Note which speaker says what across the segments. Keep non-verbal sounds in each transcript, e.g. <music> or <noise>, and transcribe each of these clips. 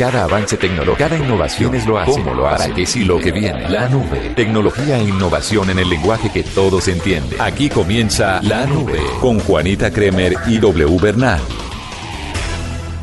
Speaker 1: Cada avance tecnológico, cada innovación es lo hace. ¿Cómo lo hace? ¿Para qué sí lo que viene? La nube. Tecnología e innovación en el lenguaje que todos entienden. Aquí comienza La Nube con Juanita Kremer y W Bernal.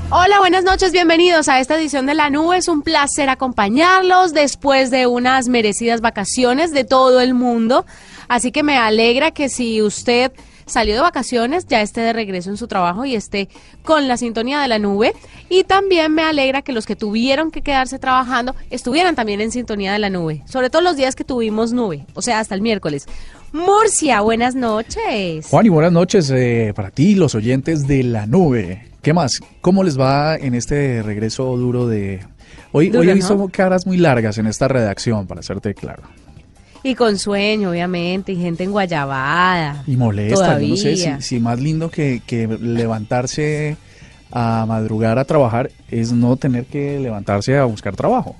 Speaker 2: Hola, buenas noches, bienvenidos a esta edición de La Nube. Es un placer acompañarlos después de unas merecidas vacaciones de todo el mundo. Así que me alegra que si usted salió de vacaciones ya esté de regreso en su trabajo y esté con la sintonía de la nube. Y también me alegra que los que tuvieron que quedarse trabajando estuvieran también en sintonía de la nube, sobre todo los días que tuvimos nube, o sea, hasta el miércoles. Murcia, buenas noches.
Speaker 3: Juan, y buenas noches eh, para ti, los oyentes de la nube. ¿Qué más? ¿Cómo les va en este regreso duro de... Hoy, hoy he visto caras muy largas en esta redacción, para hacerte claro.
Speaker 2: Y con sueño, obviamente, y gente en Guayabada.
Speaker 3: Y molesta, yo no sé si, si más lindo que, que levantarse a madrugar a trabajar es no tener que levantarse a buscar trabajo.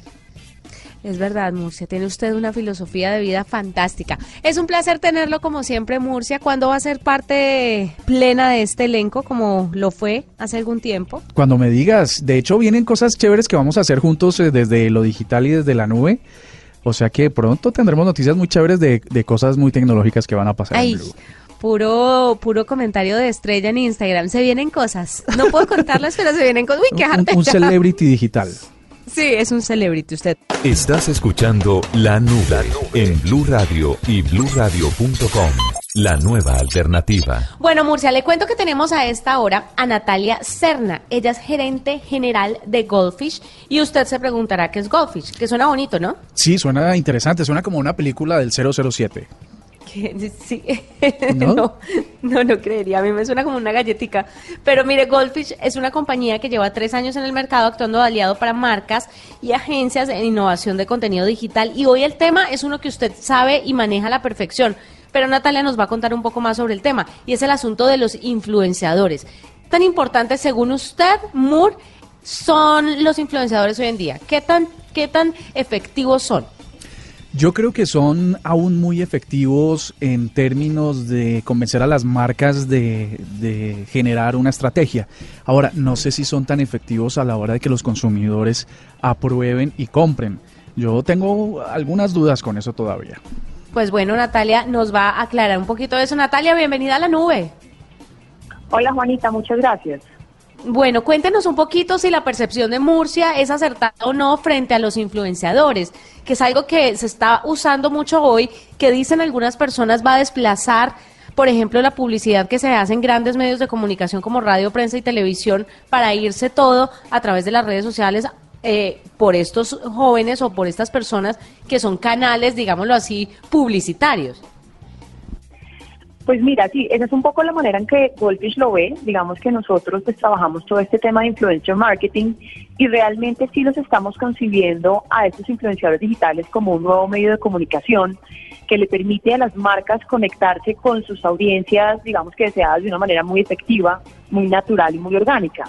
Speaker 2: Es verdad, Murcia, tiene usted una filosofía de vida fantástica. Es un placer tenerlo como siempre, Murcia. ¿Cuándo va a ser parte plena de este elenco como lo fue hace algún tiempo?
Speaker 3: Cuando me digas, de hecho vienen cosas chéveres que vamos a hacer juntos eh, desde lo digital y desde la nube. O sea que pronto tendremos noticias muy chéveres de, de cosas muy tecnológicas que van a pasar.
Speaker 2: Ay. Puro, puro comentario de estrella en Instagram. Se vienen cosas. No puedo <laughs> contarlas, pero se vienen cosas. Uy, qué
Speaker 3: un, un celebrity digital.
Speaker 2: Sí, es un celebrity usted.
Speaker 1: Estás escuchando La Nube en Blue Radio y bluradio.com. La nueva alternativa.
Speaker 2: Bueno, Murcia, le cuento que tenemos a esta hora a Natalia Serna. Ella es gerente general de Goldfish y usted se preguntará qué es Goldfish, que suena bonito, ¿no?
Speaker 3: Sí, suena interesante, suena como una película del 007.
Speaker 2: Sí. ¿No? <laughs> ¿No? no, no, creería. A mí me suena como una galletica. Pero mire, Goldfish es una compañía que lleva tres años en el mercado actuando de aliado para marcas y agencias en innovación de contenido digital. Y hoy el tema es uno que usted sabe y maneja a la perfección. Pero Natalia nos va a contar un poco más sobre el tema y es el asunto de los influenciadores. Tan importante, según usted, Moore, son los influenciadores hoy en día. ¿Qué tan, qué tan efectivos son?
Speaker 3: Yo creo que son aún muy efectivos en términos de convencer a las marcas de, generar una estrategia. Ahora, no sé si son tan efectivos a la hora de que los consumidores aprueben y compren. Yo tengo algunas dudas con eso todavía.
Speaker 2: Pues bueno, Natalia nos va a aclarar un poquito de eso. Natalia, bienvenida a la nube.
Speaker 4: Hola Juanita, muchas gracias.
Speaker 2: Bueno, cuéntenos un poquito si la percepción de Murcia es acertada o no frente a los influenciadores, que es algo que se está usando mucho hoy, que dicen algunas personas va a desplazar, por ejemplo, la publicidad que se hace en grandes medios de comunicación como radio, prensa y televisión para irse todo a través de las redes sociales eh, por estos jóvenes o por estas personas que son canales, digámoslo así, publicitarios.
Speaker 4: Pues mira, sí, esa es un poco la manera en que Goldfish lo ve. Digamos que nosotros pues trabajamos todo este tema de influencer marketing y realmente sí los estamos concibiendo a estos influenciadores digitales como un nuevo medio de comunicación que le permite a las marcas conectarse con sus audiencias, digamos que deseadas de una manera muy efectiva, muy natural y muy orgánica.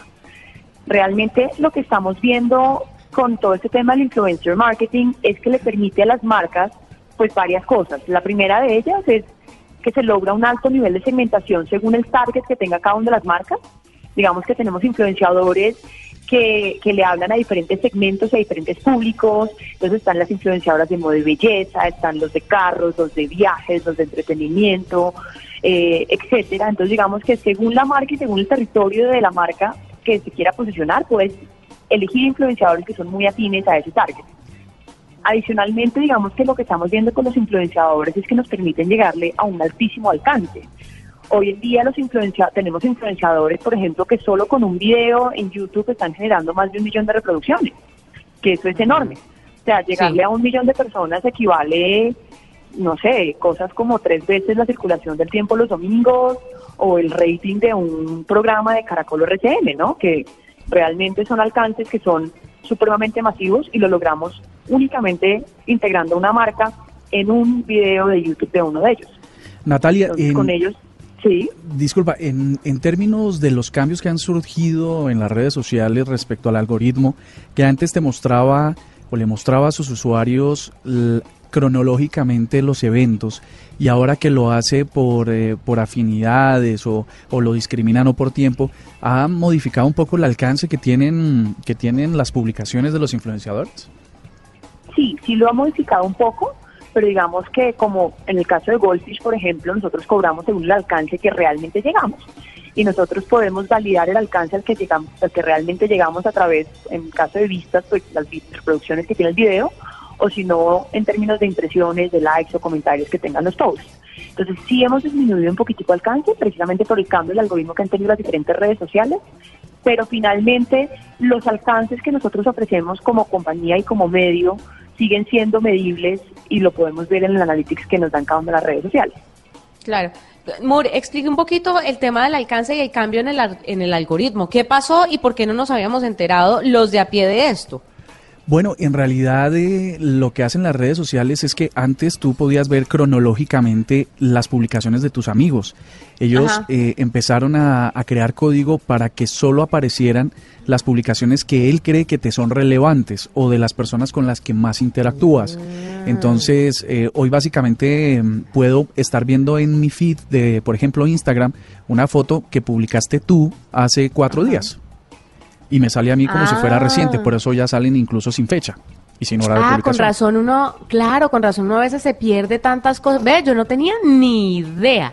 Speaker 4: Realmente lo que estamos viendo con todo este tema del influencer marketing es que le permite a las marcas pues varias cosas. La primera de ellas es que se logra un alto nivel de segmentación según el target que tenga cada una de las marcas. Digamos que tenemos influenciadores que, que, le hablan a diferentes segmentos, a diferentes públicos. Entonces están las influenciadoras de moda y belleza, están los de carros, los de viajes, los de entretenimiento, eh, etcétera. Entonces digamos que según la marca y según el territorio de la marca que se quiera posicionar, puedes elegir influenciadores que son muy afines a ese target. Adicionalmente, digamos que lo que estamos viendo con los influenciadores es que nos permiten llegarle a un altísimo alcance. Hoy en día los influencia tenemos influenciadores, por ejemplo, que solo con un video en YouTube están generando más de un millón de reproducciones, que eso es enorme. O sea, llegarle sí. a un millón de personas equivale, no sé, cosas como tres veces la circulación del tiempo los domingos o el rating de un programa de Caracol RCN, ¿no? Que realmente son alcances que son supremamente masivos y lo logramos únicamente integrando una marca en un video de YouTube de uno de ellos.
Speaker 3: Natalia,
Speaker 4: con ellos, sí.
Speaker 3: Disculpa, en, en términos de los cambios que han surgido en las redes sociales respecto al algoritmo, que antes te mostraba o le mostraba a sus usuarios cronológicamente los eventos y ahora que lo hace por, eh, por afinidades o, o, lo discriminan o por tiempo, ¿ha modificado un poco el alcance que tienen, que tienen las publicaciones de los influenciadores?
Speaker 4: Sí, sí lo ha modificado un poco, pero digamos que como en el caso de Goldfish, por ejemplo, nosotros cobramos según el alcance que realmente llegamos y nosotros podemos validar el alcance al que llegamos, al que realmente llegamos a través, en caso de vistas, pues las reproducciones que tiene el video, o si no en términos de impresiones, de likes o comentarios que tengan los posts. Entonces sí hemos disminuido un poquitico el alcance, precisamente por el cambio del algoritmo que han tenido las diferentes redes sociales, pero finalmente los alcances que nosotros ofrecemos como compañía y como medio siguen siendo medibles y lo podemos ver en el analytics que nos dan cada una de las redes sociales.
Speaker 2: Claro. Moore, explique un poquito el tema del alcance y el cambio en el, en el algoritmo. ¿Qué pasó y por qué no nos habíamos enterado los de a pie de esto?
Speaker 3: Bueno, en realidad eh, lo que hacen las redes sociales es que antes tú podías ver cronológicamente las publicaciones de tus amigos. Ellos eh, empezaron a, crear código para que solo aparecieran las publicaciones que él cree que te son relevantes o de las personas con las que más interactúas. Mm. Entonces, eh, hoy básicamente em, puedo estar viendo en mi feed de, por ejemplo, Instagram, una foto que publicaste tú hace cuatro días y me sale a mí como si fuera reciente, por eso ya salen incluso sin fecha. Y sin hora
Speaker 2: ah, con razón uno, claro, con razón uno a veces se pierde tantas cosas. Ve, yo no tenía ni idea.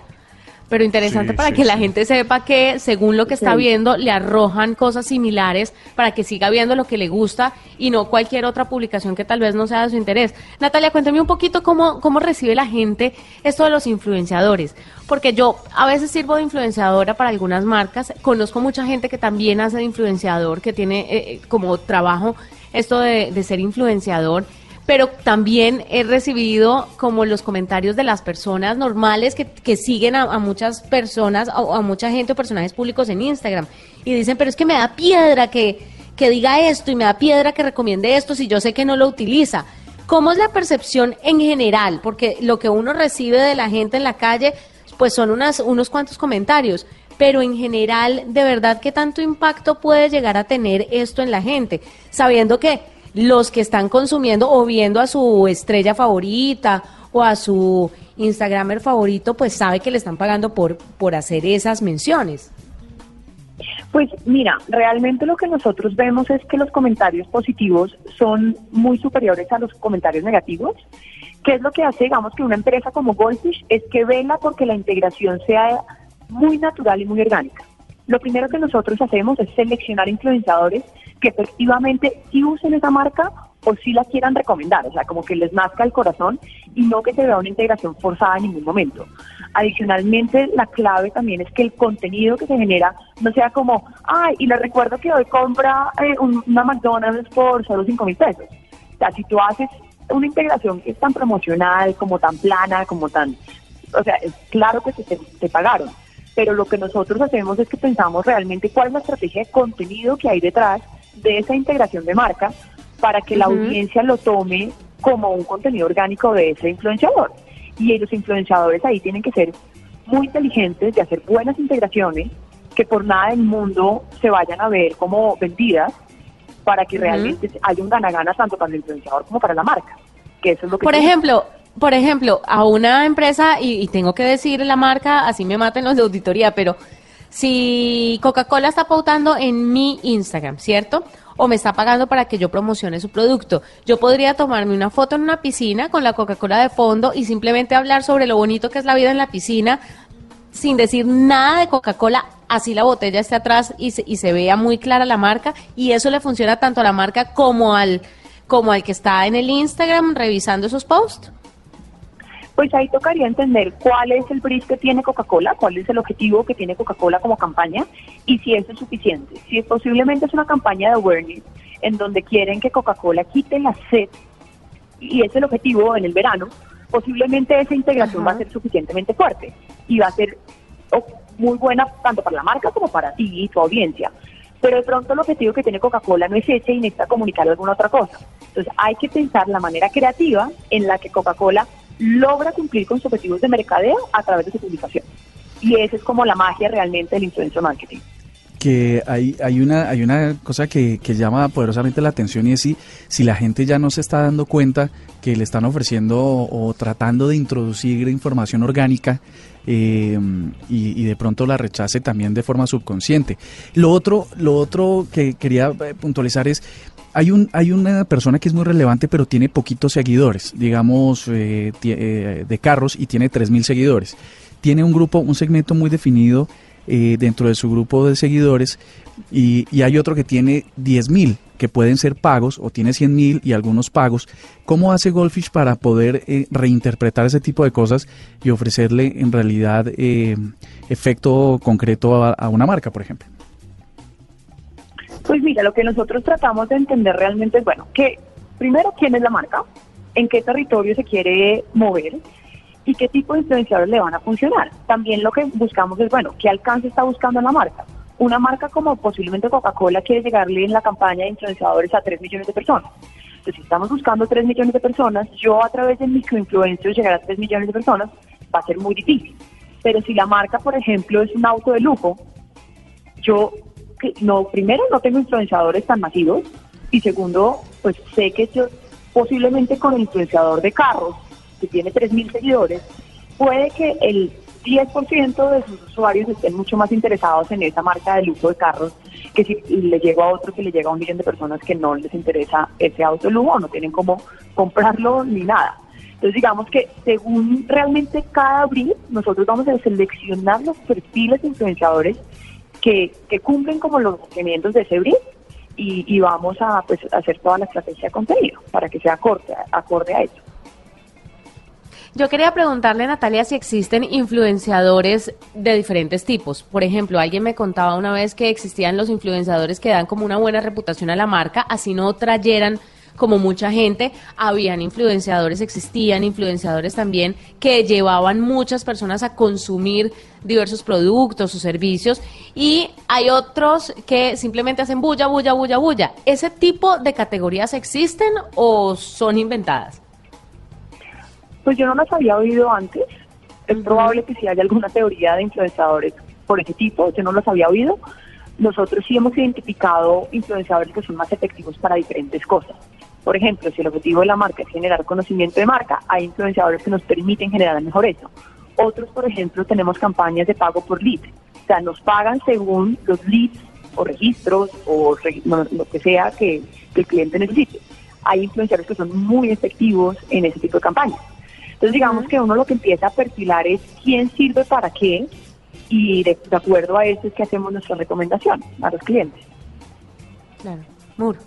Speaker 2: Pero interesante para que la gente sepa que según lo que está viendo le arrojan cosas similares para que siga viendo lo que le gusta y no cualquier otra publicación que tal vez no sea de su interés. Natalia, cuéntame un poquito cómo, cómo recibe la gente esto de los influenciadores. Porque yo a veces sirvo de influenciadora para algunas marcas. Conozco mucha gente que también hace de influenciador, que tiene eh, eh, como trabajo esto de, de ser influenciador pero también he recibido como los comentarios de las personas normales que, que siguen a, muchas personas, a, a, mucha gente o personajes públicos en Instagram y dicen, pero es que me da piedra que, que diga esto y me da piedra que recomiende esto si yo sé que no lo utiliza. ¿Cómo es la percepción en general? Porque lo que uno recibe de la gente en la calle, pues son unas, unos cuantos comentarios, pero en general, ¿de verdad qué tanto impacto puede llegar a tener esto en la gente? Sabiendo que los que están consumiendo o viendo a su estrella favorita o a su Instagramer favorito, pues sabe que le están pagando por, por hacer esas menciones.
Speaker 4: Pues mira, realmente lo que nosotros vemos es que los comentarios positivos son muy superiores a los comentarios negativos. ¿Qué es lo que hace, digamos, que una empresa como Goldfish? Es que vela porque la integración sea muy natural y muy orgánica. Lo primero que nosotros hacemos es seleccionar influenciadores que efectivamente sí usen esa marca o sí la quieran recomendar, o sea, como que les nazca el corazón y no que se vea una integración forzada en ningún momento. Adicionalmente, la clave también es que el contenido que se genera no sea como, ay, y les recuerdo que hoy compra eh, una McDonald's por solo 5 mil pesos. O sea, si tú haces una integración que es tan promocional, como tan plana, como tan... O sea, es claro que se te pagaron pero lo que nosotros hacemos es que pensamos realmente cuál es la estrategia de contenido que hay detrás de esa integración de marca para que la audiencia lo tome como un contenido orgánico de ese influenciador. Y los influenciadores ahí tienen que ser muy inteligentes de hacer buenas integraciones que por nada del mundo se vayan a ver como vendidas para que realmente haya un gana-gana tanto para el influenciador como para la marca. Que eso es lo que
Speaker 2: por ejemplo, por ejemplo, a una empresa, y, tengo que decir la marca, así me maten los de auditoría, pero si Coca-Cola está pautando en mi Instagram, ¿cierto? O me está pagando para que yo promocione su producto. Yo podría tomarme una foto en una piscina con la Coca-Cola de fondo y simplemente hablar sobre lo bonito que es la vida en la piscina sin decir nada de Coca-Cola, así la botella esté atrás y se, y se vea muy clara la marca y eso le funciona tanto a la marca como al, como al que está en el Instagram revisando esos posts
Speaker 4: pues ahí tocaría entender cuál es el brief que tiene Coca-Cola, cuál es el objetivo que tiene Coca-Cola como campaña y si eso es suficiente. Si posiblemente es una campaña de awareness en donde quieren que Coca-Cola quite la sed y es el objetivo en el verano, posiblemente esa integración va a ser suficientemente fuerte y va a ser oh, muy buena tanto para la marca como para ti y tu audiencia. pero de pronto el objetivo que tiene Coca-Cola no es ese y necesita comunicar alguna otra cosa. Entonces hay que pensar la manera creativa en la que Coca-Cola logra cumplir con sus objetivos de mercadeo a través de su publicación. Y esa es como la magia realmente del influencer marketing
Speaker 3: que hay, hay, una, hay una cosa que, que, llama poderosamente la atención y es si, si la gente ya no se está dando cuenta que le están ofreciendo o, tratando de introducir información orgánica eh, y, y, de pronto la rechace también de forma subconsciente. Lo otro, lo otro que quería eh, puntualizar es hay, un, hay una persona que es muy relevante, pero tiene poquitos seguidores, digamos, eh, eh de carros y tiene 3.000 seguidores. Tiene un grupo, un segmento muy definido eh, dentro de su grupo de seguidores y, hay otro que tiene 10.000 que pueden ser pagos o tiene 100.000 y algunos pagos. ¿Cómo hace Goldfish para poder eh, reinterpretar ese tipo de cosas y ofrecerle en realidad eh, efecto concreto a, una marca, por ejemplo?
Speaker 4: Pues mira, lo que nosotros tratamos de entender realmente es, bueno, que primero, ¿quién es la marca? ¿En qué territorio se quiere mover? Y qué tipo de influenciadores le van a funcionar. También lo que buscamos es, bueno, ¿qué alcance está buscando la marca? Una marca como posiblemente Coca-Cola quiere llegarle en la campaña de influenciadores a 3 millones de personas. Entonces, si estamos buscando 3 millones de personas, yo a través de microinfluencers llegar a 3 millones de personas va a ser muy difícil. Pero si la marca, por ejemplo, es un auto de lujo, yo, no, primero, no tengo influenciadores tan masivos y segundo, pues sé que yo posiblemente con el influenciador de carros que tiene 3.000 seguidores, puede que el 10% de sus usuarios estén mucho más interesados en esa marca de lujo de carros que si le llega a otro que le llega a un millón de personas que no les interesa ese auto de lujo, no tienen cómo comprarlo ni nada. Entonces digamos que según realmente cada brief, nosotros vamos a seleccionar los perfiles de influenciadores que, que cumplen como los requerimientos de ese brief y, y vamos a pues, hacer toda la estrategia de contenido para que sea acorde, acorde a eso.
Speaker 2: Yo quería preguntarle, Natalia, si existen influenciadores de diferentes tipos. Por ejemplo, alguien me contaba una vez que existían los influenciadores que dan como una buena reputación a la marca, así no trayeran como mucha gente, habían influenciadores, existían influenciadores también que llevaban muchas personas a consumir diversos productos o servicios y hay otros que simplemente hacen bulla, bulla, bulla, bulla. ¿Ese tipo de categorías existen o son inventadas?
Speaker 4: Pues yo no las había oído antes. Es probable que si haya alguna teoría de influenciadores por ese tipo, yo no las había oído. Nosotros sí hemos identificado influenciadores que son más efectivos para diferentes cosas. Por ejemplo, si el objetivo de la marca es generar conocimiento de marca, hay influenciadores que nos permiten generar mejor eso. Otros, por ejemplo, tenemos campañas de pago por lead. O sea, nos pagan según los leads o registros o lo que sea que el cliente necesite. Hay influenciadores que son muy efectivos en ese tipo de campañas. Entonces digamos que uno lo que empieza a perfilar es quién sirve para qué y de, acuerdo a eso es que hacemos nuestra recomendación a los clientes.
Speaker 2: Claro. Muro.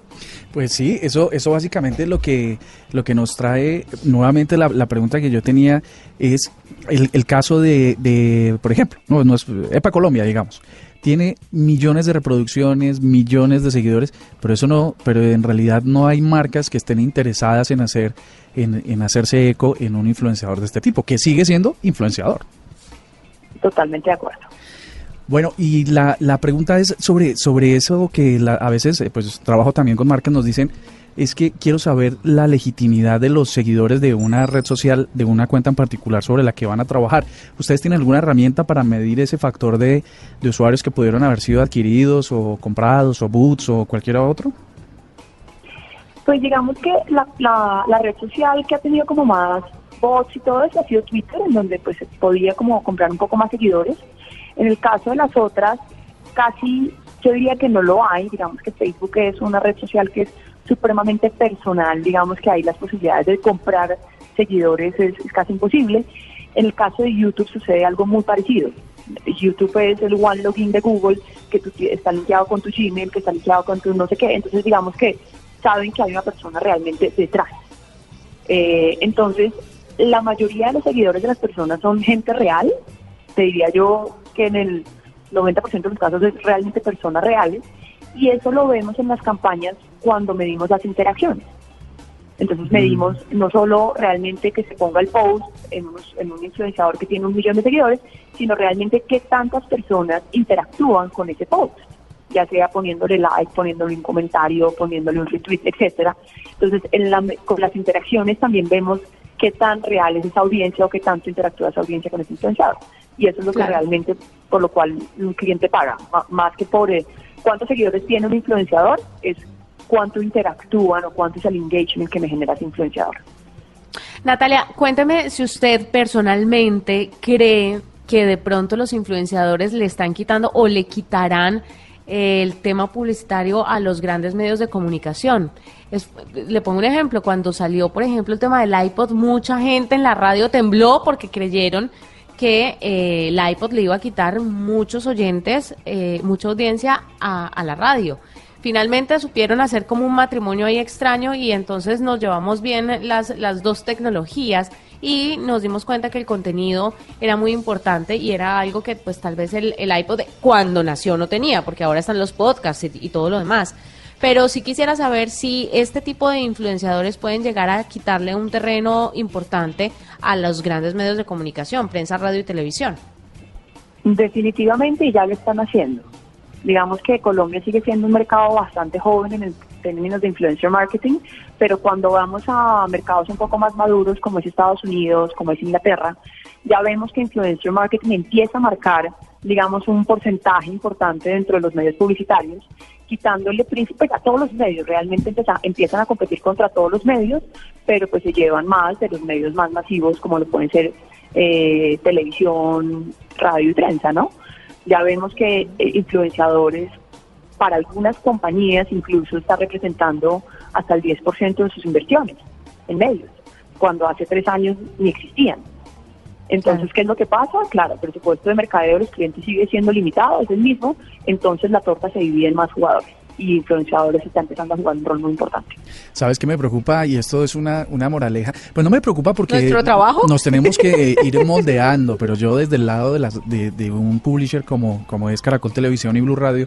Speaker 3: Pues sí, eso, eso básicamente lo que, lo que nos trae nuevamente la, pregunta que yo tenía es el, el caso de, de, por ejemplo, no, no es EPA Colombia, digamos tiene millones de reproducciones, millones de seguidores, pero eso no, pero en realidad no hay marcas que estén interesadas en hacer, en, hacerse eco en un influenciador de este tipo, que sigue siendo influenciador.
Speaker 4: Totalmente de acuerdo.
Speaker 3: Bueno, y la, la pregunta es sobre, sobre eso que a veces, eh, pues trabajo también con marcas, nos dicen, es que quiero saber la legitimidad de los seguidores de una red social, de una cuenta en particular sobre la que van a trabajar. ¿Ustedes tienen alguna herramienta para medir ese factor de, usuarios que pudieron haber sido adquiridos o comprados o boots o cualquier otro?
Speaker 4: Pues digamos que la, la, red social que ha tenido como más bots y todo eso ha sido Twitter, en donde pues podía como comprar un poco más seguidores. En el caso de las otras, casi yo diría que no lo hay, digamos que Facebook es una red social que es supremamente personal, digamos que hay las posibilidades de comprar seguidores es, casi imposible. En el caso de YouTube sucede algo muy parecido. YouTube es el one login de Google que tú, está linkeado con tu Gmail, que está linkeado con tu no sé qué. Entonces, digamos que saben que hay una persona realmente detrás. Eh, entonces, la mayoría de los seguidores de las personas son gente real. Te diría yo que en el 90% de los casos es realmente personas reales. Y eso lo vemos en las campañas cuando medimos las interacciones. Entonces medimos no solo realmente que se ponga el post en, en, un influenciador que tiene un millón de seguidores, sino realmente qué tantas personas interactúan con ese post. ya sea poniéndole like, poniéndole un comentario, poniéndole un retweet, etcétera. Entonces, en la, con las interacciones también vemos qué tan real es esa audiencia o qué tanto interactúa esa audiencia con ese influenciador. Y eso es lo que realmente, por lo cual un cliente paga, más que por eh, cuántos seguidores tiene un influenciador, es cuánto interactúan o cuánto es el engagement que me genera ese influenciador.
Speaker 2: Natalia, cuénteme si usted personalmente cree que de pronto los influenciadores le están quitando o le quitarán el tema publicitario a los grandes medios de comunicación. le pongo un ejemplo, cuando salió, por ejemplo, el tema del iPod, mucha gente en la radio tembló porque creyeron que eh, el iPod le iba a quitar muchos oyentes, eh, mucha audiencia a la radio finalmente supieron hacer como un matrimonio ahí extraño y entonces nos llevamos bien las, las dos tecnologías y nos dimos cuenta que el contenido era muy importante y era algo que pues tal vez el, el iPod cuando nació no tenía, porque ahora están los podcasts y, y todo lo demás. Pero sí quisiera saber si este tipo de influenciadores pueden llegar a quitarle un terreno importante a los grandes medios de comunicación, prensa, radio y televisión.
Speaker 4: Definitivamente ya lo están haciendo. Digamos que Colombia sigue siendo un mercado bastante joven en, términos de influencer marketing, pero cuando vamos a mercados un poco más maduros como es Estados Unidos, como es Inglaterra, ya vemos que influencer marketing empieza a marcar, digamos, un porcentaje importante dentro de los medios publicitarios, quitándole príncipe a todos los medios, realmente empiezan a competir contra todos los medios, pero pues se llevan más de los medios más masivos como lo pueden ser eh, televisión, radio y prensa, ¿no? Ya vemos que eh, influenciadores para algunas compañías incluso está representando hasta el 10% de sus inversiones en medios, cuando hace tres años ni existían. Entonces, ¿qué es lo que pasa? Claro, el presupuesto de mercadeo de los clientes sigue siendo limitado, es el mismo, entonces la torta se divide en más jugadores y influenciadores están empezando a jugar un rol muy importante.
Speaker 3: ¿Sabes qué me preocupa? Y esto es una, una moraleja. Pues no me preocupa porque
Speaker 2: ¿Nuestro trabajo?
Speaker 3: nos tenemos que <laughs> ir moldeando, pero yo desde el lado de, las, de, de un publisher como, como es Caracol Televisión y Blue Radio,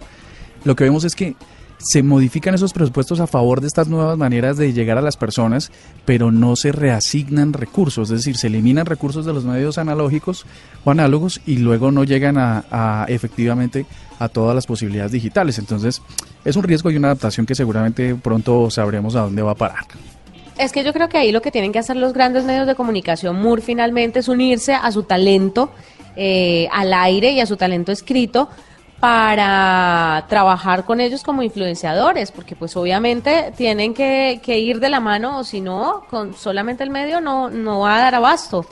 Speaker 3: lo que vemos es que se modifican esos presupuestos a favor de estas nuevas maneras de llegar a las personas, pero no se reasignan recursos, es decir, se eliminan recursos de los medios analógicos o análogos y luego no llegan a, efectivamente a todas las posibilidades digitales. Entonces, es un riesgo y una adaptación que seguramente pronto sabremos a dónde va a parar.
Speaker 2: Es que yo creo que ahí lo que tienen que hacer los grandes medios de comunicación, MUR, finalmente es unirse a su talento eh, al aire y a su talento escrito para trabajar con ellos como influenciadores, porque pues obviamente tienen que, que ir de la mano, o si no, con solamente el medio no, no va a dar abasto.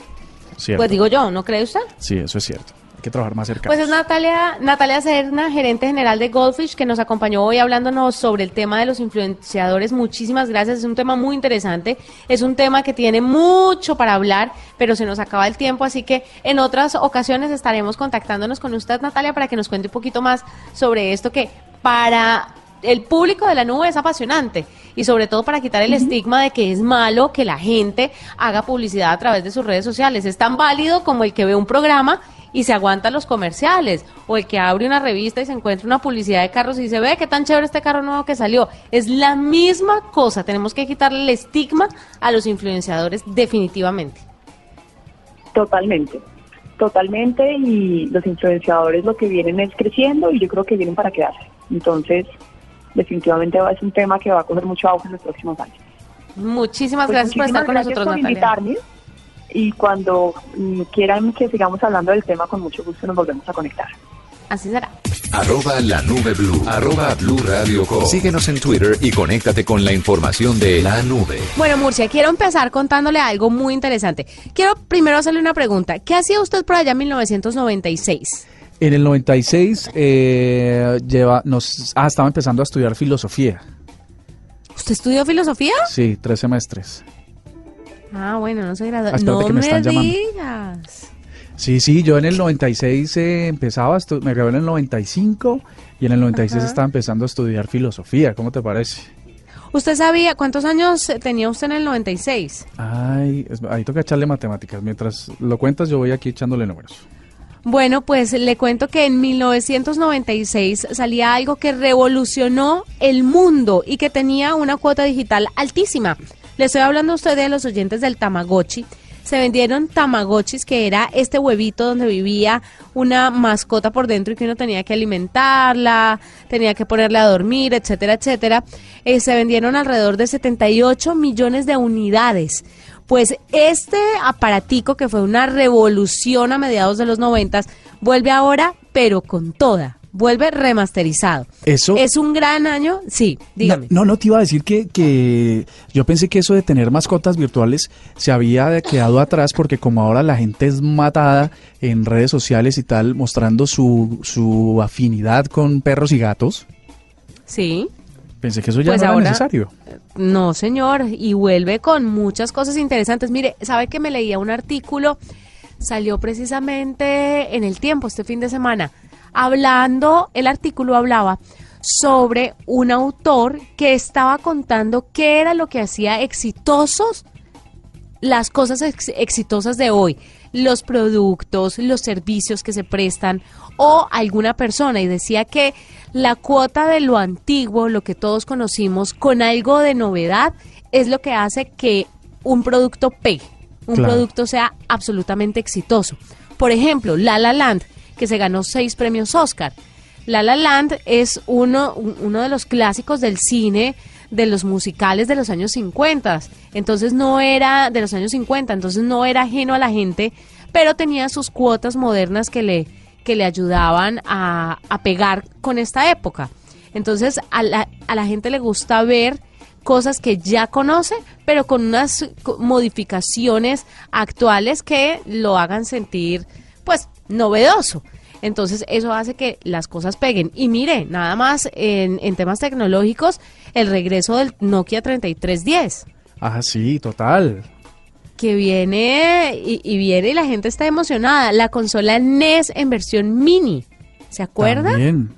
Speaker 3: ¿Cierto?
Speaker 2: Pues digo yo, ¿no cree usted?
Speaker 3: Sí, eso es cierto. Que trabajar más cerca.
Speaker 2: Pues es Natalia, Natalia Serna, gerente general de Goldfish, que nos acompañó hoy hablándonos sobre el tema de los influenciadores. Muchísimas gracias, es un tema muy interesante, es un tema que tiene mucho para hablar, pero se nos acaba el tiempo, así que en otras ocasiones estaremos contactándonos con usted, Natalia, para que nos cuente un poquito más sobre esto que para el público de la nube es apasionante y sobre todo para quitar el estigma de que es malo que la gente haga publicidad a través de sus redes sociales. Es tan válido como el que ve un programa y se aguanta los comerciales o el que abre una revista y se encuentra una publicidad de carros y dice, ve qué tan chévere este carro nuevo que salió. Es la misma cosa, tenemos que quitarle el estigma a los influenciadores definitivamente.
Speaker 4: Totalmente, totalmente y los influenciadores lo que vienen es creciendo y yo creo que vienen para quedarse. Entonces, definitivamente va, es un tema que va a coger mucho auge en los próximos años.
Speaker 2: Muchísimas
Speaker 4: Pues
Speaker 2: gracias por estar con
Speaker 4: gracias
Speaker 2: nosotros,
Speaker 4: por
Speaker 2: Natalia.
Speaker 4: invitarme y cuando mm, quieran que sigamos hablando del tema, con mucho gusto nos volvemos a conectar.
Speaker 2: Así será.
Speaker 1: Arroba la nube blue. Arroba blue radio com. Síguenos en Twitter y conéctate con la información de la nube.
Speaker 2: Bueno, Murcia, quiero empezar contándole algo muy interesante. Quiero primero hacerle una pregunta. ¿Qué hacía usted por allá en 1996?
Speaker 3: En el 96 eh, lleva, nos, ah, estaba empezando a estudiar filosofía.
Speaker 2: ¿Usted estudió filosofía?
Speaker 3: Sí, tres semestres.
Speaker 2: Ah, bueno, no se graduó.
Speaker 3: Ah,
Speaker 2: No
Speaker 3: que me están llamando.
Speaker 2: digas.
Speaker 3: Sí, sí, yo en el 96 eh, empezaba, me gradué en el 95 y en el 96
Speaker 2: Ajá.
Speaker 3: estaba empezando a estudiar filosofía. ¿Cómo te parece?
Speaker 2: ¿Usted sabía cuántos años tenía usted en el 96?
Speaker 3: Ay, ahí toca echarle matemáticas. Mientras lo cuentas, yo voy aquí echándole números.
Speaker 2: Bueno, pues le cuento que en 1996 salía algo que revolucionó el mundo y que tenía una cuota digital altísima. Le estoy hablando a usted de los oyentes del Tamagotchi. se vendieron tamagotchis, que era este huevito donde vivía una mascota por dentro y que uno tenía que alimentarla, tenía que ponerle a dormir, etcétera, etcétera. Eh, se vendieron alrededor de 78 millones de unidades. Pues este aparatico que fue una revolución a mediados de los noventas vuelve ahora, pero con toda vuelve remasterizado.
Speaker 3: Eso
Speaker 2: es un gran año, sí, dígame.
Speaker 3: No, no, te iba a decir que, que yo pensé que eso de tener mascotas virtuales se había quedado atrás porque como ahora la gente es matada en redes sociales y tal, mostrando su, su afinidad con perros y gatos.
Speaker 2: Sí.
Speaker 3: Pensé que eso ya
Speaker 2: Pues
Speaker 3: no era necesario.
Speaker 2: No, señor, y vuelve con muchas cosas interesantes. Mire, ¿sabe que me leía un artículo? Salió precisamente en el tiempo este fin de semana. Hablando, el artículo hablaba sobre un autor que estaba contando qué era lo que hacía exitosos las cosas ex- exitosas de hoy, los productos, los servicios que se prestan o alguna persona y decía que la cuota de lo antiguo, lo que todos conocimos, con algo de novedad, es lo que hace que un producto pegue, un
Speaker 3: Claro.
Speaker 2: producto sea absolutamente exitoso. Por ejemplo, La La Land, que se ganó seis premios Oscar. La La Land es uno, un- uno de los clásicos del cine, de los musicales de los años 50. Entonces no era de los años 50, entonces no era ajeno a la gente, pero tenía sus cuotas modernas que le, que le ayudaban a, a pegar con esta época. Entonces a la, a la gente le gusta ver cosas que ya conoce, pero con unas modificaciones actuales que lo hagan sentir, pues, novedoso. Entonces eso hace que las cosas peguen. Y mire, nada más en, en temas tecnológicos, el regreso del Nokia 3310,
Speaker 3: Ah, sí, total.
Speaker 2: que viene y, y viene y la gente está emocionada. La consola NES en versión mini, ¿se acuerda?
Speaker 3: También.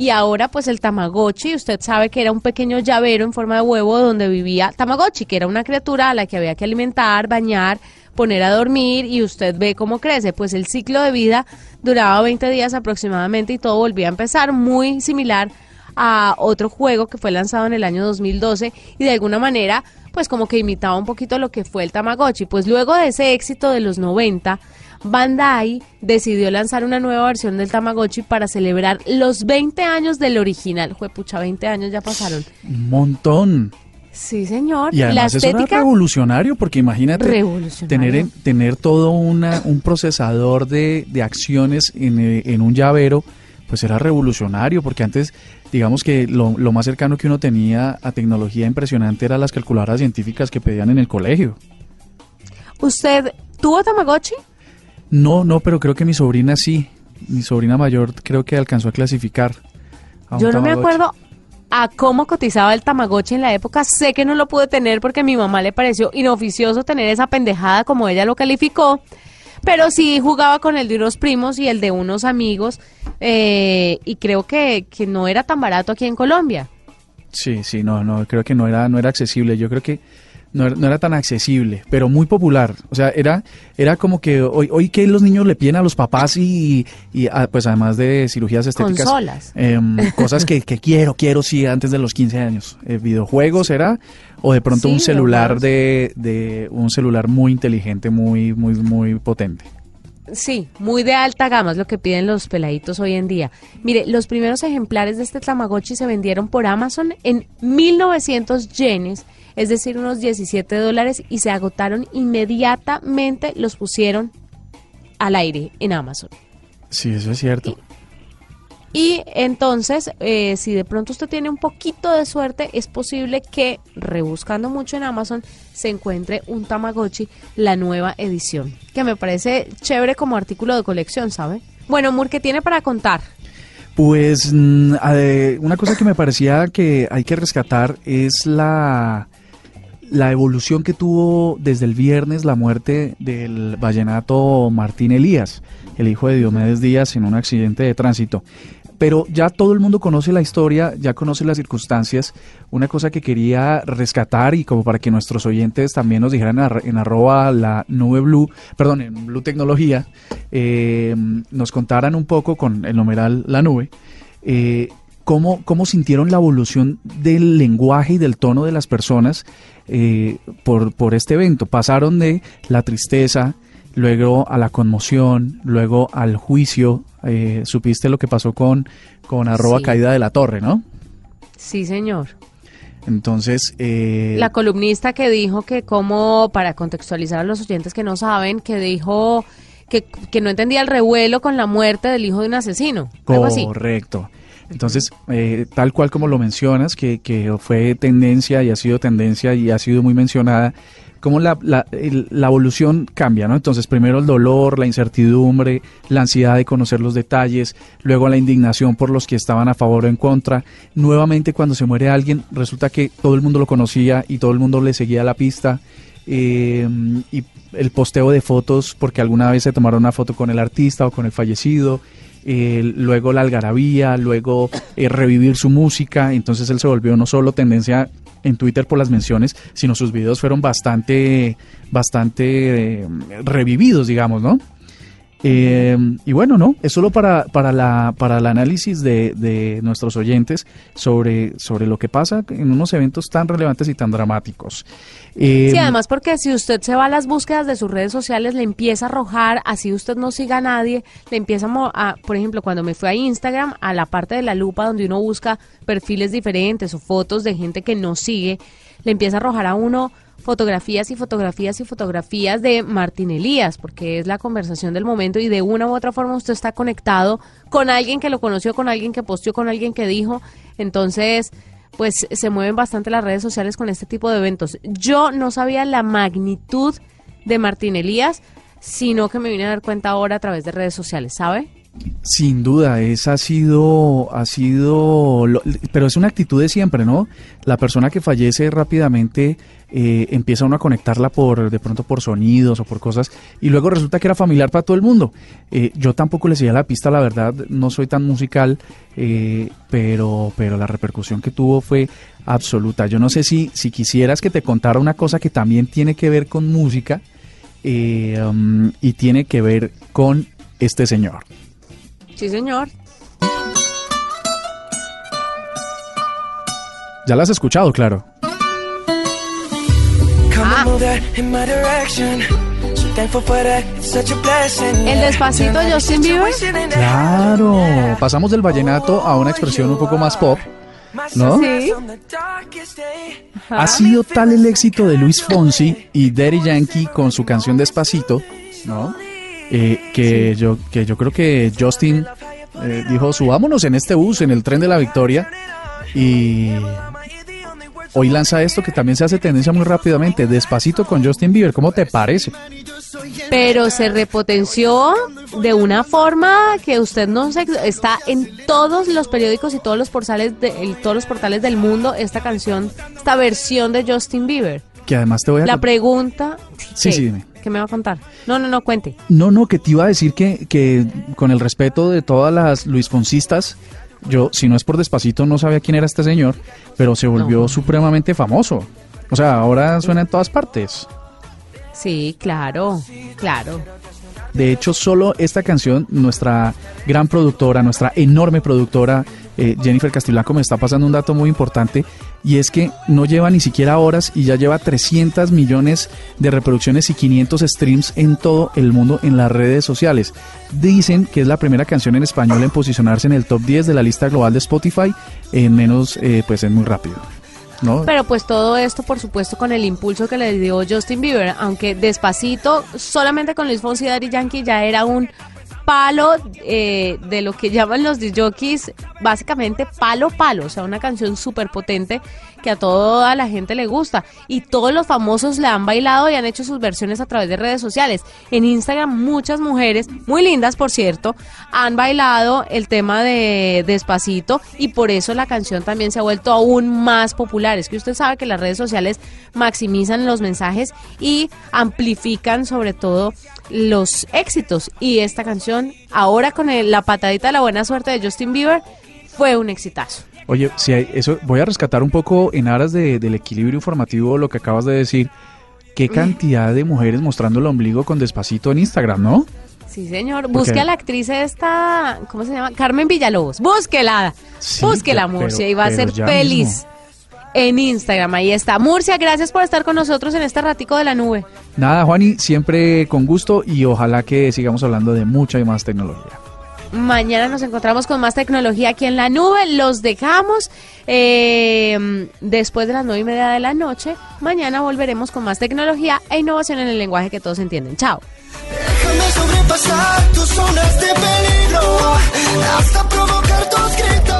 Speaker 2: Y ahora pues el Tamagotchi, usted sabe que era un pequeño llavero en forma de huevo donde vivía Tamagotchi, que era una criatura a la que había que alimentar, bañar, poner a dormir y usted ve cómo crece. Pues el ciclo de vida duraba 20 días aproximadamente y todo volvía a empezar muy similar a otro juego que fue lanzado en el año 2012 y de alguna manera pues como que imitaba un poquito lo que fue el Tamagotchi. Pues luego de ese éxito de los 90, Bandai decidió lanzar una nueva versión del Tamagotchi para celebrar los 20 años del original. Juepucha, 20 años ya pasaron.
Speaker 3: Un montón.
Speaker 2: Sí, señor.
Speaker 3: Y
Speaker 2: la
Speaker 3: además eso era
Speaker 2: estética
Speaker 3: revolucionario, porque imagínate
Speaker 2: Revolucionario.
Speaker 3: tener, en- tener todo una, un procesador de, de acciones en, eh, en un llavero, pues era revolucionario, porque antes, digamos que lo, lo más cercano que uno tenía a tecnología impresionante eran las calculadoras científicas que pedían en el colegio.
Speaker 2: ¿Usted tuvo Tamagotchi?
Speaker 3: No, no, pero creo que mi sobrina sí. Mi sobrina mayor creo que alcanzó a clasificar. a un
Speaker 2: Yo no me acuerdo a cómo cotizaba el Tamagotchi en la época. Sé que no lo pude tener porque a mi mamá le pareció inoficioso tener esa pendejada como ella lo calificó. Pero sí jugaba con el de unos primos y el de unos amigos. eh, y creo que, que no era tan barato aquí en Colombia.
Speaker 3: Sí, sí, no, no, creo que no era, no era accesible. Yo creo que no era, no era tan accesible, pero muy popular. O sea, era, era como que hoy, hoy que los niños le piden a los papás y, y, ah, pues además de cirugías estéticas,
Speaker 2: Consolas.
Speaker 3: em, cosas que, que quiero, quiero sí antes de los 15 años. Eh, videojuegos era, o de pronto
Speaker 2: Sí,
Speaker 3: un celular de, de un celular muy inteligente, muy, muy, muy potente.
Speaker 2: Sí, muy de alta gama es lo que piden los peladitos hoy en día. Mire, los primeros ejemplares de este Tamagotchi se vendieron por Amazon en 1900 yenes, es decir, unos 17 dólares, y se agotaron inmediatamente, los pusieron al aire en Amazon.
Speaker 3: Sí, eso es cierto.
Speaker 2: Y entonces, eh, si de pronto usted tiene un poquito de suerte, es posible que rebuscando mucho en Amazon se encuentre un Tamagotchi, la nueva edición, que me parece chévere como artículo de colección, ¿sabe? Bueno, Mur, ¿qué tiene para contar?
Speaker 3: Pues mm, una cosa que me parecía que hay que rescatar es la, la evolución que tuvo desde el viernes la muerte del vallenato Martín Elías, el hijo de Diomedes Díaz en un accidente de tránsito. Pero ya todo el mundo conoce la historia, ya conoce las circunstancias. Una cosa que quería rescatar y como para que nuestros oyentes también nos dijeran en arroba la nube blue, perdón, en blue tecnología, eh, nos contaran un poco con el numeral la nube, eh, ¿cómo, ¿cómo sintieron la evolución del lenguaje y del tono de las personas eh, por, por este evento? Pasaron de la tristeza, luego a la conmoción, luego al juicio. Eh, supiste lo que pasó con, con arroba
Speaker 2: Sí.
Speaker 3: caída de la torre, ¿no?
Speaker 2: Sí, señor.
Speaker 3: Entonces, eh,
Speaker 2: La columnista que dijo que como, para contextualizar a los oyentes que no saben, que dijo que, que no entendía el revuelo con la muerte del hijo de un asesino. Algo así.
Speaker 3: Entonces, eh, tal cual como lo mencionas, que, que fue tendencia y ha sido tendencia y ha sido muy mencionada, cómo la, la, la evolución cambia, ¿no? Entonces, primero el dolor, la incertidumbre, la ansiedad de conocer los detalles, luego la indignación por los que estaban a favor o en contra. Nuevamente, cuando se muere alguien, resulta que todo el mundo lo conocía y todo el mundo le seguía la pista. eh, y el posteo de fotos, porque alguna vez se tomaron una foto con el artista o con el fallecido eh, luego la algarabía, luego eh, revivir su música, entonces él se volvió no solo tendencia en Twitter por las menciones, sino sus videos fueron bastante, bastante eh, revividos, digamos, ¿no? Eh, y bueno, no, es solo para, para, la, para el análisis de, de nuestros oyentes sobre, sobre lo que pasa en unos eventos tan relevantes y tan dramáticos. Eh,
Speaker 2: Sí, además porque si usted se va a las búsquedas de sus redes sociales, le empieza a arrojar, así usted no siga a nadie, le empieza a, por ejemplo, cuando me fui a Instagram, a la parte de la lupa donde uno busca perfiles diferentes o fotos de gente que no sigue, le empieza a arrojar a uno fotografías y fotografías y fotografías de Martín Elías, porque es la conversación del momento y de una u otra forma usted está conectado con alguien que lo conoció, con alguien que posteó, con alguien que dijo. Entonces, pues se mueven bastante las redes sociales con este tipo de eventos. Yo no sabía la magnitud de Martín Elías, sino que me vine a dar cuenta ahora a través de redes sociales, ¿sabe?
Speaker 3: Sin duda, esa ha sido, ha sido, pero es una actitud de siempre, ¿no? La persona que fallece rápidamente eh, empieza uno a conectarla por, de pronto por sonidos o por cosas, y luego resulta que era familiar para todo el mundo. Eh, yo tampoco le seguía la pista, la verdad, no soy tan musical, eh, pero, pero la repercusión que tuvo fue absoluta. Yo no sé si, si quisieras que te contara una cosa que también tiene que ver con música eh, um, y tiene que ver con este señor.
Speaker 2: Sí, señor.
Speaker 3: Ya la has escuchado, claro.
Speaker 2: Ah. El despacito de Justin Bieber.
Speaker 3: Claro. Pasamos del vallenato a una expresión un poco más pop. ¿no?
Speaker 2: Sí.
Speaker 3: Ha sido tal el éxito de Luis Fonsi y Daddy Yankee con su canción Despacito, ¿no? Eh, que, yo, que yo creo que Justin eh, dijo, subámonos en este bus, en el tren de la victoria. Y hoy lanza esto que también se hace tendencia muy rápidamente, Despacito con Justin Bieber. ¿Cómo te parece?
Speaker 2: Pero se repotenció de una forma que usted no se está en todos los periódicos y todos los portales de el- todos los portales del mundo esta canción, esta versión de Justin Bieber.
Speaker 3: Que además te voy a...
Speaker 2: La pregunta
Speaker 3: Sí,
Speaker 2: ¿qué?
Speaker 3: sí, dime.
Speaker 2: ¿Qué me va a contar? No, no, no, cuente.
Speaker 3: No, no, que te iba a decir que, que con el respeto de todas las Luis Foncistas, yo, si no es por despacito, no sabía quién era este señor, pero se volvió
Speaker 2: No.
Speaker 3: supremamente famoso. O sea, ahora suena en todas partes.
Speaker 2: Sí, claro, claro.
Speaker 3: De hecho, solo esta canción, nuestra gran productora, nuestra enorme productora, eh, Jennifer Castiblanco, me está pasando un dato muy importante y es que no lleva ni siquiera horas y ya lleva 300 millones de reproducciones y 500 streams en todo el mundo en las redes sociales. Dicen que es la primera canción en español en posicionarse en el top 10 de la lista global de Spotify en menos, eh, pues es muy rápido.
Speaker 2: Pero pues todo esto, por supuesto, con el impulso que le dio Justin Bieber, aunque despacito, solamente con Luis Fonsi y Daddy Yankee ya era un palo eh, de lo que llaman los jockeys, básicamente palo palo, o sea, una canción súper potente que a toda la gente le gusta. Y todos los famosos le han bailado y han hecho sus versiones a través de redes sociales. En Instagram muchas mujeres, muy lindas por cierto, han bailado el tema de Despacito y por eso la canción también se ha vuelto aún más popular. Es que usted sabe que las redes sociales maximizan los mensajes y amplifican sobre todo los éxitos. Y esta canción, ahora con el- la patadita de la buena suerte de Justin Bieber, fue un exitazo.
Speaker 3: Oye, si hay, eso voy a rescatar un poco en aras de- del equilibrio informativo lo que acabas de decir. Qué cantidad de mujeres mostrando el ombligo con despacito en Instagram, ¿no?
Speaker 2: Sí, señor. Busque a la actriz esta, ¿cómo se llama? Carmen Villalobos. Búsquela.
Speaker 3: Sí,
Speaker 2: Búsquela, Murcia, y va a ser feliz.
Speaker 3: mismo.
Speaker 2: En Instagram, ahí está. Murcia, gracias por estar con nosotros en este ratico de la nube.
Speaker 3: Nada, Juani, siempre con gusto y ojalá que sigamos hablando de mucha y más tecnología.
Speaker 2: Mañana nos encontramos con más tecnología aquí en la nube. Los dejamos eh, después de las nueve y media de la noche. Mañana volveremos con más tecnología e innovación en el lenguaje que todos entienden. Chao.
Speaker 5: Déjame sobrepasar tus zonas de peligro hasta provocar tus gritos